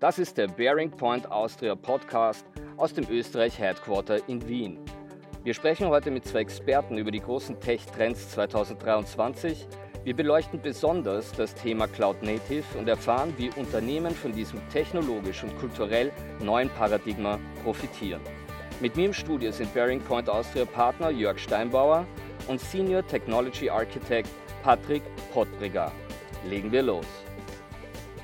Das ist der Bearing Point Austria Podcast aus dem Österreich Headquarter in Wien. Wir sprechen heute mit zwei Experten über die großen Tech-Trends 2023. Wir beleuchten besonders das Thema Cloud Native und erfahren, wie Unternehmen von diesem technologisch und kulturell neuen Paradigma profitieren. Mit mir im Studio sind Bearing Point Austria Partner Jörg Steinbauer und Senior Technology Architect Patrick Pottbriger. Legen wir los.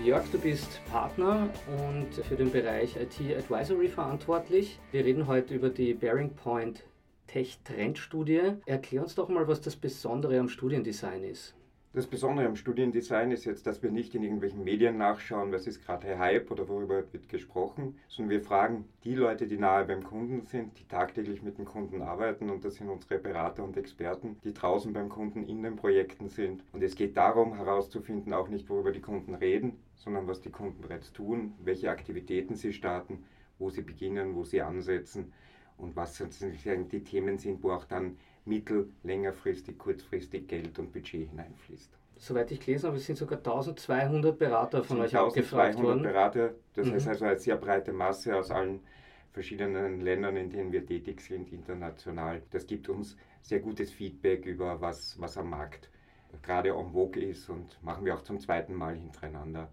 Jörg, du bist Partner und für den Bereich IT Advisory verantwortlich. Wir reden heute über die Bearing Point Tech Trendstudie. Erklär uns doch mal, was das Besondere am Studiendesign ist. Das Besondere am Studiendesign ist jetzt, dass wir nicht in irgendwelchen Medien nachschauen, was ist gerade Hype oder worüber wird gesprochen, sondern wir fragen die Leute, die nahe beim Kunden sind, die tagtäglich mit dem Kunden arbeiten und das sind unsere Berater und Experten, die draußen beim Kunden in den Projekten sind. Und es geht darum herauszufinden, auch nicht worüber die Kunden reden, sondern was die Kunden bereits tun, welche Aktivitäten sie starten, wo sie beginnen, wo sie ansetzen und was sozusagen die Themen sind, wo auch dann mittel-, längerfristig, kurzfristig Geld und Budget hineinfließt. Soweit ich gelesen habe, es sind sogar 1200 Berater von euch abgefragt worden. 1200 Berater, das mhm. heißt also eine sehr breite Masse aus allen verschiedenen Ländern, in denen wir tätig sind, international. Das gibt uns sehr gutes Feedback über was, was am Markt gerade en vogue ist und machen wir auch zum zweiten Mal hintereinander.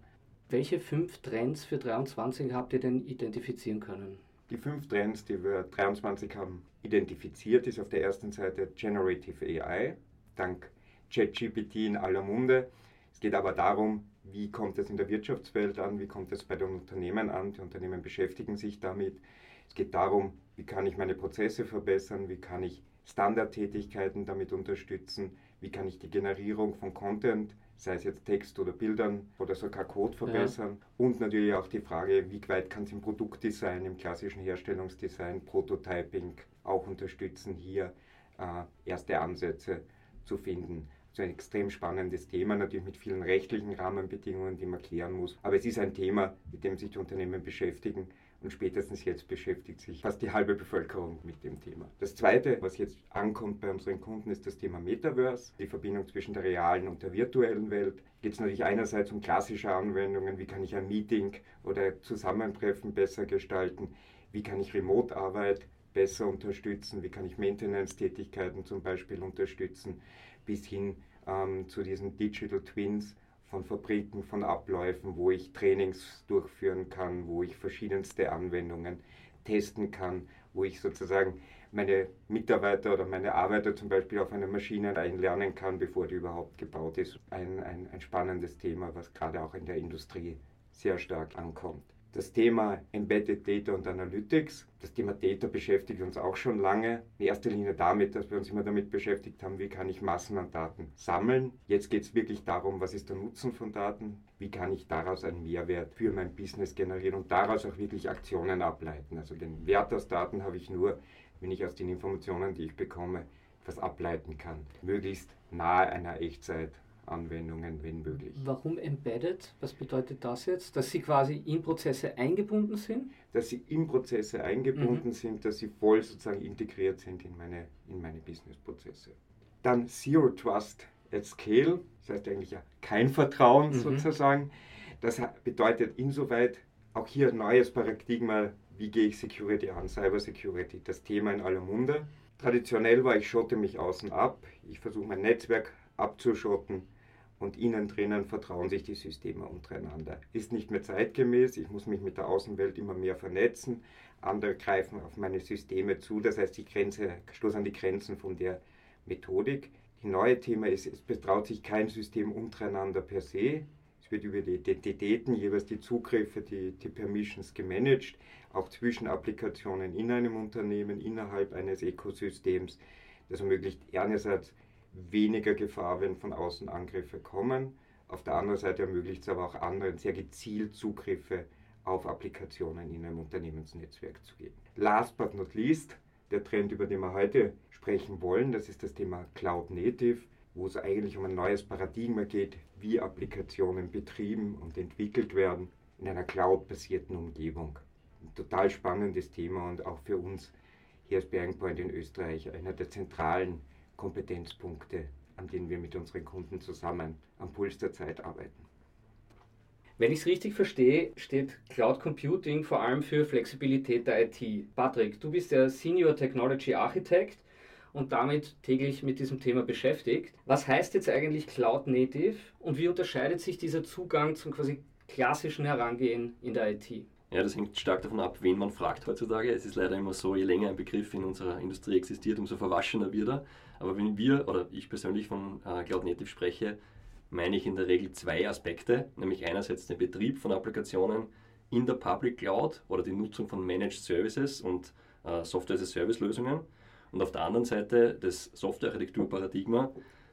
Welche fünf Trends für 23 habt ihr denn identifizieren können? Die fünf Trends, die wir 23 haben identifiziert, ist auf der ersten Seite Generative AI, dank ChatGPT in aller Munde. Es geht aber darum, wie kommt es in der Wirtschaftswelt an, wie kommt es bei den Unternehmen an. Die Unternehmen beschäftigen sich damit. Es geht darum, wie kann ich meine Prozesse verbessern, wie kann ich Standardtätigkeiten damit unterstützen, wie kann ich die Generierung von Content sei es jetzt Text oder Bildern oder sogar Code verbessern. Ja. Und natürlich auch die Frage, wie weit kann es im Produktdesign, im klassischen Herstellungsdesign, Prototyping auch unterstützen, hier äh, erste Ansätze zu finden. So ein extrem spannendes Thema, natürlich mit vielen rechtlichen Rahmenbedingungen, die man klären muss. Aber es ist ein Thema, mit dem sich die Unternehmen beschäftigen und spätestens jetzt beschäftigt sich fast die halbe Bevölkerung mit dem Thema. Das Zweite, was jetzt ankommt bei unseren Kunden, ist das Thema Metaverse, die Verbindung zwischen der realen und der virtuellen Welt. Geht es natürlich einerseits um klassische Anwendungen, wie kann ich ein Meeting oder Zusammentreffen besser gestalten, wie kann ich Remote-Arbeit besser unterstützen, wie kann ich Maintenance-Tätigkeiten zum Beispiel unterstützen, bis hin ähm, zu diesen Digital Twins, von Fabriken, von Abläufen, wo ich Trainings durchführen kann, wo ich verschiedenste Anwendungen testen kann, wo ich sozusagen meine Mitarbeiter oder meine Arbeiter zum Beispiel auf eine Maschine einlernen kann, bevor die überhaupt gebaut ist. Ein, ein, ein spannendes Thema, was gerade auch in der Industrie sehr stark ankommt das Thema Embedded Data und Analytics. Das Thema Data beschäftigt uns auch schon lange. In erster Linie damit, dass wir uns immer damit beschäftigt haben, wie kann ich Massen an Daten sammeln. Jetzt geht es wirklich darum, was ist der Nutzen von Daten, wie kann ich daraus einen Mehrwert für mein Business generieren und daraus auch wirklich Aktionen ableiten. Also den Wert aus Daten habe ich nur, wenn ich aus den Informationen, die ich bekomme, was ableiten kann. Möglichst nahe einer Echtzeit Anwendungen, wenn möglich. Warum embedded? Was bedeutet das jetzt? Dass sie quasi in Prozesse eingebunden sind? Dass sie in Prozesse eingebunden mhm. sind, dass sie voll sozusagen integriert sind in meine, in meine Businessprozesse. Dann Zero Trust at Scale, das heißt eigentlich ja kein Vertrauen mhm. sozusagen. Das bedeutet insoweit auch hier ein neues Paradigma, wie gehe ich Security an, Cyber Security, das Thema in aller Munde. Traditionell war ich schotte mich außen ab, ich versuche mein Netzwerk abzuschotten und innen drinnen vertrauen sich die Systeme untereinander. Ist nicht mehr zeitgemäß, ich muss mich mit der Außenwelt immer mehr vernetzen, andere greifen auf meine Systeme zu, das heißt, die Grenze, stoßen an die Grenzen von der Methodik. Die neue Thema ist, es betraut sich kein System untereinander per se, es wird über die Identitäten jeweils die Zugriffe, die, die Permissions gemanagt, auch zwischen Applikationen in einem Unternehmen, innerhalb eines Ökosystems. Das ermöglicht einerseits weniger Gefahr, wenn von außen Angriffe kommen. Auf der anderen Seite ermöglicht es aber auch anderen sehr gezielt Zugriffe auf Applikationen in einem Unternehmensnetzwerk zu geben. Last but not least, der Trend, über den wir heute sprechen wollen, das ist das Thema Cloud Native, wo es eigentlich um ein neues Paradigma geht, wie Applikationen betrieben und entwickelt werden in einer cloud-basierten Umgebung. Ein total spannendes Thema und auch für uns hier als Bearing Point in Österreich einer der zentralen Kompetenzpunkte, an denen wir mit unseren Kunden zusammen am Puls der Zeit arbeiten. Wenn ich es richtig verstehe, steht Cloud Computing vor allem für Flexibilität der IT. Patrick, du bist der Senior Technology Architect und damit täglich mit diesem Thema beschäftigt. Was heißt jetzt eigentlich Cloud Native und wie unterscheidet sich dieser Zugang zum quasi klassischen Herangehen in der IT? Ja, das hängt stark davon ab, wen man fragt heutzutage. Es ist leider immer so, je länger ein Begriff in unserer Industrie existiert, umso verwaschener wird er. Aber wenn wir oder ich persönlich von äh, Cloud Native spreche, meine ich in der Regel zwei Aspekte, nämlich einerseits den Betrieb von Applikationen in der Public Cloud oder die Nutzung von Managed Services und äh, Software-as-a-Service-Lösungen und auf der anderen Seite das Software-Architektur-Paradigma,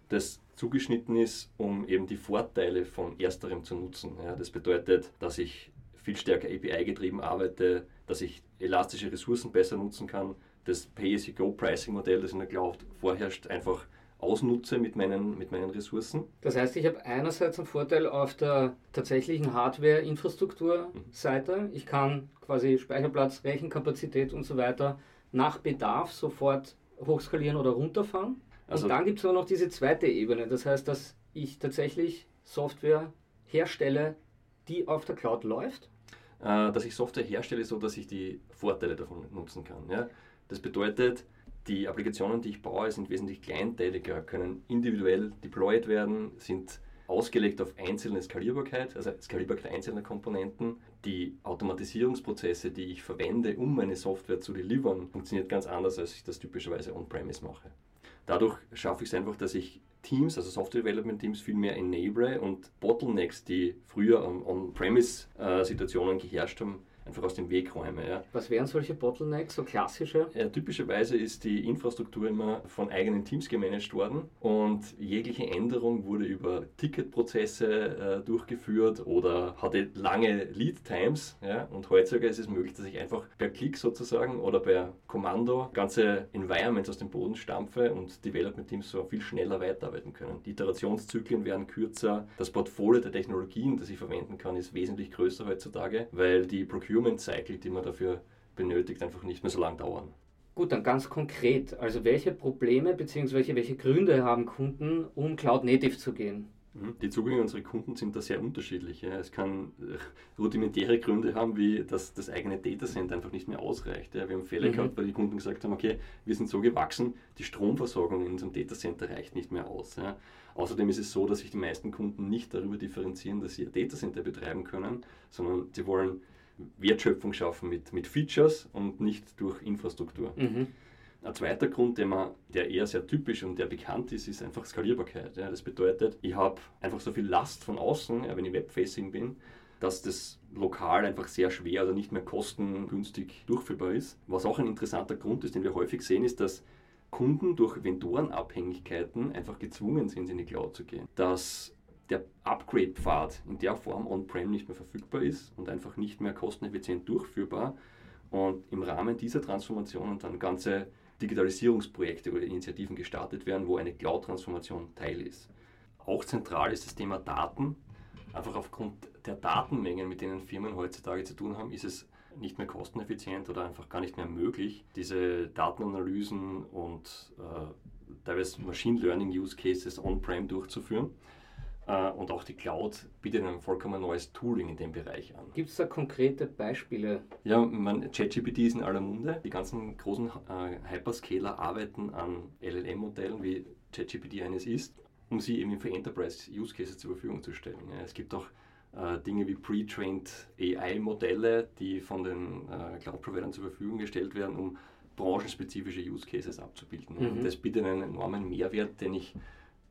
das zugeschnitten ist, um eben die Vorteile von ersterem zu nutzen. Ja, das bedeutet, dass ich viel stärker API-getrieben arbeite, dass ich elastische Ressourcen besser nutzen kann, das Pay-as-you-go-Pricing-Modell, das in der Cloud vorherrscht, einfach ausnutze mit meinen, mit meinen Ressourcen. Das heißt, ich habe einerseits einen Vorteil auf der tatsächlichen Hardware-Infrastruktur-Seite. Ich kann quasi Speicherplatz, Rechenkapazität und so weiter nach Bedarf sofort hochskalieren oder runterfahren. Also und dann gibt es aber noch diese zweite Ebene. Das heißt, dass ich tatsächlich Software herstelle, die auf der Cloud läuft. Äh, dass ich Software herstelle, so dass ich die Vorteile davon nutzen kann. Ja? Das bedeutet, die Applikationen, die ich baue, sind wesentlich kleinteiliger, können individuell deployed werden, sind ausgelegt auf einzelne Skalierbarkeit, also Skalierbarkeit einzelner Komponenten. Die Automatisierungsprozesse, die ich verwende, um meine Software zu delivern, funktioniert ganz anders, als ich das typischerweise on-premise mache. Dadurch schaffe ich es einfach, dass ich Teams, also Software Development Teams, viel mehr enable und Bottlenecks, die früher on-premise-Situationen geherrscht haben, einfach aus dem Weg räume. Ja. Was wären solche Bottlenecks, so klassische? Ja, typischerweise ist die Infrastruktur immer von eigenen Teams gemanagt worden und jegliche Änderung wurde über Ticketprozesse äh, durchgeführt oder hatte lange Lead Times. Ja. Und heutzutage ist es möglich, dass ich einfach per Klick sozusagen oder per Kommando ganze Environments aus dem Boden stampfe und Development Teams so viel schneller weiterarbeiten können. Die Iterationszyklen werden kürzer, das Portfolio der Technologien, das ich verwenden kann, ist wesentlich größer heutzutage, weil die Procurement Procurement Cycle, die man dafür benötigt, einfach nicht mehr so lange dauern. Gut, dann ganz konkret. Also welche Probleme bzw. welche Gründe haben Kunden, um Cloud Native zu gehen? Mhm. Die Zugänge unserer Kunden sind da sehr unterschiedlich. Es kann äh, rudimentäre Gründe haben, wie dass das eigene Datacenter einfach nicht mehr ausreicht. Wir haben Fälle mhm. gehabt, weil die Kunden gesagt haben, okay, wir sind so gewachsen, die Stromversorgung in unserem Datacenter reicht nicht mehr aus. Außerdem ist es so, dass sich die meisten Kunden nicht darüber differenzieren, dass sie ihr Datacenter betreiben können, sondern sie wollen Wertschöpfung schaffen mit, mit Features und nicht durch Infrastruktur. Mhm. Ein zweiter Grund, der, man, der eher sehr typisch und der bekannt ist, ist einfach Skalierbarkeit. Ja. Das bedeutet, ich habe einfach so viel Last von außen, ja, wenn ich Webfacing bin, dass das lokal einfach sehr schwer oder nicht mehr kostengünstig durchführbar ist. Was auch ein interessanter Grund ist, den wir häufig sehen, ist, dass Kunden durch Vendorenabhängigkeiten einfach gezwungen sind, in die Cloud zu gehen. Dass der Upgrade-Pfad in der Form on-prem nicht mehr verfügbar ist und einfach nicht mehr kosteneffizient durchführbar. Und im Rahmen dieser Transformationen dann ganze Digitalisierungsprojekte oder Initiativen gestartet werden, wo eine Cloud-Transformation Teil ist. Auch zentral ist das Thema Daten. Einfach aufgrund der Datenmengen, mit denen Firmen heutzutage zu tun haben, ist es nicht mehr kosteneffizient oder einfach gar nicht mehr möglich, diese Datenanalysen und äh, teilweise Machine Learning Use Cases on-prem durchzuführen. Äh, und auch die Cloud bietet ein vollkommen neues Tooling in dem Bereich an. Gibt es da konkrete Beispiele? Ja, ChatGPT ist in aller Munde. Die ganzen großen äh, Hyperscaler arbeiten an LLM-Modellen, wie ChatGPT eines ist, um sie eben für Enterprise-Use Cases zur Verfügung zu stellen. Es gibt auch äh, Dinge wie pre-trained AI-Modelle, die von den Cloud-Providern zur Verfügung gestellt werden, um branchenspezifische Use Cases abzubilden. Mhm. Das bietet einen enormen Mehrwert, den ich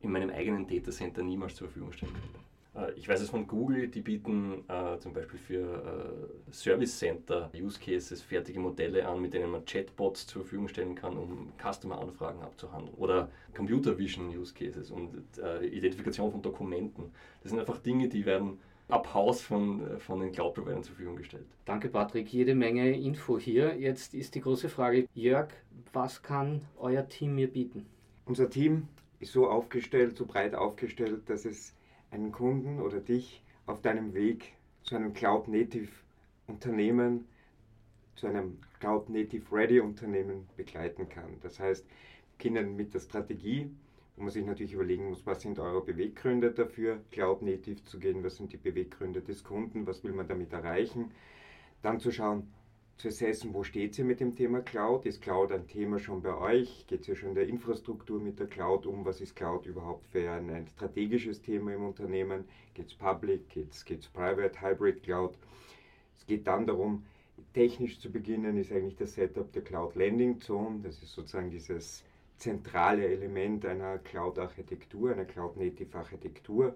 in meinem eigenen Datacenter niemals zur Verfügung stellen könnte. Äh, ich weiß es von Google, die bieten äh, zum Beispiel für äh, Service Center Use Cases fertige Modelle an, mit denen man Chatbots zur Verfügung stellen kann, um Customer-Anfragen abzuhandeln. Oder Computer Vision Use Cases und äh, Identifikation von Dokumenten. Das sind einfach Dinge, die werden ab Haus von, äh, von den Cloud-Providern zur Verfügung gestellt. Danke, Patrick. Jede Menge Info hier. Jetzt ist die große Frage, Jörg, was kann euer Team mir bieten? Unser Team ist so aufgestellt, so breit aufgestellt, dass es einen Kunden oder dich auf deinem Weg zu einem Cloud-Native-Unternehmen, zu einem Cloud-Native-Ready-Unternehmen begleiten kann. Das heißt, können mit der Strategie wo man sich natürlich überlegen muss, was sind eure Beweggründe dafür, Cloud Native zu gehen, was sind die Beweggründe des Kunden, was will man damit erreichen. Dann zu schauen, zu assessen, wo steht sie mit dem Thema Cloud? Ist Cloud ein Thema schon bei euch? Geht es ja schon in der Infrastruktur mit der Cloud um? Was ist Cloud überhaupt für ein, ein strategisches Thema im Unternehmen? Geht es Public? Geht es Private? Hybrid Cloud? Es geht dann darum, technisch zu beginnen, ist eigentlich das Setup der Cloud Landing Zone. Das ist sozusagen dieses zentrale Element einer Cloud-Architektur, einer Cloud-Native-Architektur.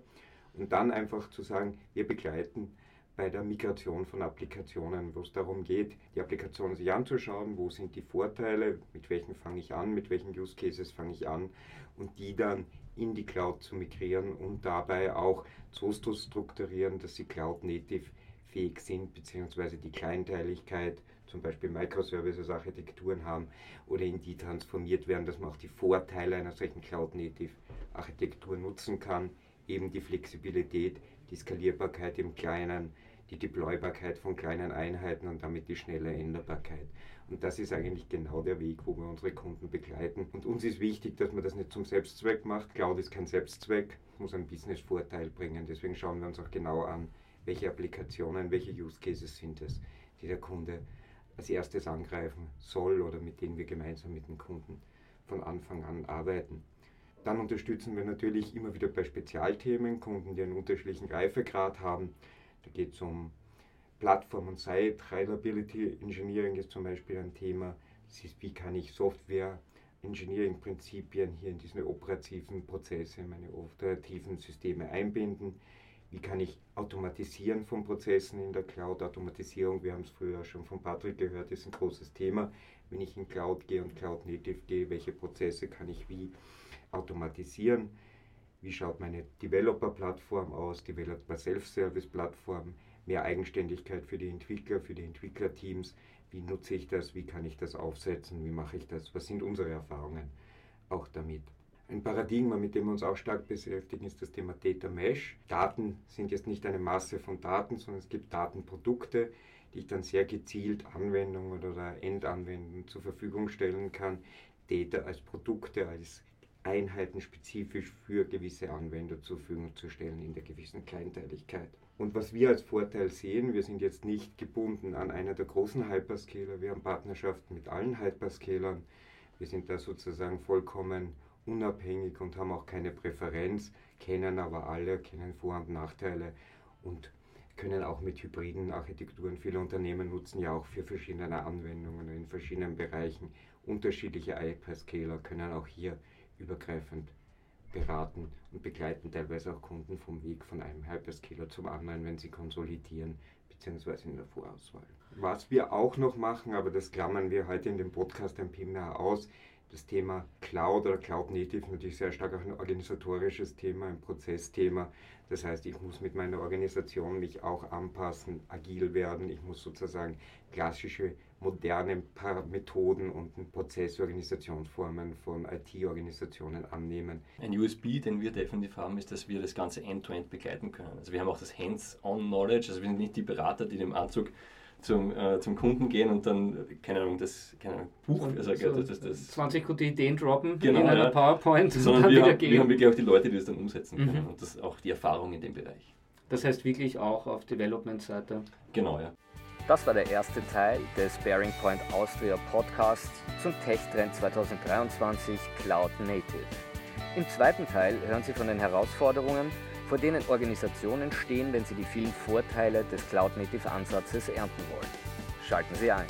Und dann einfach zu sagen, wir begleiten bei der Migration von Applikationen, wo es darum geht, die Applikation sich anzuschauen, wo sind die Vorteile, mit welchen fange ich an, mit welchen Use Cases fange ich an und die dann in die Cloud zu migrieren und dabei auch so zu strukturieren, dass sie Cloud Native fähig sind, beziehungsweise die Kleinteiligkeit, zum Beispiel Microservices Architekturen haben oder in die transformiert werden, dass man auch die Vorteile einer solchen Cloud Native Architektur nutzen kann, eben die Flexibilität, die Skalierbarkeit im Kleinen, die Deploybarkeit von kleinen Einheiten und damit die schnelle Änderbarkeit. Und das ist eigentlich genau der Weg, wo wir unsere Kunden begleiten. Und uns ist wichtig, dass man das nicht zum Selbstzweck macht. Cloud ist kein Selbstzweck, muss einen Business-Vorteil bringen. Deswegen schauen wir uns auch genau an, welche Applikationen, welche Use Cases sind es, die der Kunde als erstes angreifen soll oder mit denen wir gemeinsam mit dem Kunden von Anfang an arbeiten. Dann unterstützen wir natürlich immer wieder bei Spezialthemen Kunden, die einen unterschiedlichen Reifegrad haben. Da geht es um Plattform und Site. Reliability Engineering ist zum Beispiel ein Thema. Das ist, wie kann ich Software Engineering-Prinzipien hier in diese operativen Prozesse, meine operativen Systeme einbinden. Wie kann ich automatisieren von Prozessen in der Cloud? Automatisierung, wir haben es früher schon von Patrick gehört, ist ein großes Thema. Wenn ich in Cloud gehe und Cloud Native gehe, welche Prozesse kann ich wie automatisieren. Wie schaut meine Developer-Plattform aus, Developer Self-Service-Plattform, mehr Eigenständigkeit für die Entwickler, für die Entwicklerteams. Wie nutze ich das? Wie kann ich das aufsetzen? Wie mache ich das? Was sind unsere Erfahrungen auch damit? Ein Paradigma, mit dem wir uns auch stark beschäftigen, ist das Thema Data Mesh. Daten sind jetzt nicht eine Masse von Daten, sondern es gibt Datenprodukte, die ich dann sehr gezielt Anwendungen oder Endanwendungen zur Verfügung stellen kann. Data als Produkte, als Einheiten spezifisch für gewisse Anwender zur Verfügung zu stellen in der gewissen Kleinteiligkeit. Und was wir als Vorteil sehen, wir sind jetzt nicht gebunden an einer der großen Hyperscaler, wir haben Partnerschaften mit allen Hyperscalern, wir sind da sozusagen vollkommen unabhängig und haben auch keine Präferenz, kennen aber alle, kennen Vor- und Nachteile und können auch mit hybriden Architekturen, viele Unternehmen nutzen ja auch für verschiedene Anwendungen in verschiedenen Bereichen. Unterschiedliche Hyperscaler, können auch hier übergreifend beraten und begleiten teilweise auch Kunden vom Weg von einem Hyperscaler zum anderen, wenn sie konsolidieren beziehungsweise in der Vorauswahl. Was wir auch noch machen, aber das klammern wir heute in dem Podcast ein bisschen mehr aus, das Thema Cloud oder Cloud Native natürlich sehr stark auch ein organisatorisches Thema, ein Prozessthema. Das heißt, ich muss mit meiner Organisation mich auch anpassen, agil werden. Ich muss sozusagen klassische, moderne Methoden und Prozessorganisationsformen von IT-Organisationen annehmen. Ein USB, den wir definitiv haben, ist, dass wir das Ganze end-to-end -End begleiten können. Also wir haben auch das Hands-on-Knowledge, also wir sind nicht die Berater, die dem Anzug zum, äh, zum Kunden gehen und dann, keine Ahnung, das keine Ahnung, Buch, also, so das, das, das 20 gute Ideen droppen genau, in einer ja. PowerPoint Sondern und dann wir, wieder haben, gehen. wir haben wirklich auch die Leute, die das dann umsetzen können mhm. und das auch die Erfahrung in dem Bereich. Das heißt wirklich auch auf Development-Seite? Genau, ja. Das war der erste Teil des Bearing Point Austria Podcasts zum Tech-Trend 2023 Cloud Native. Im zweiten Teil hören Sie von den Herausforderungen, vor denen Organisationen stehen, wenn sie die vielen Vorteile des Cloud-Native-Ansatzes ernten wollen. Schalten Sie ein.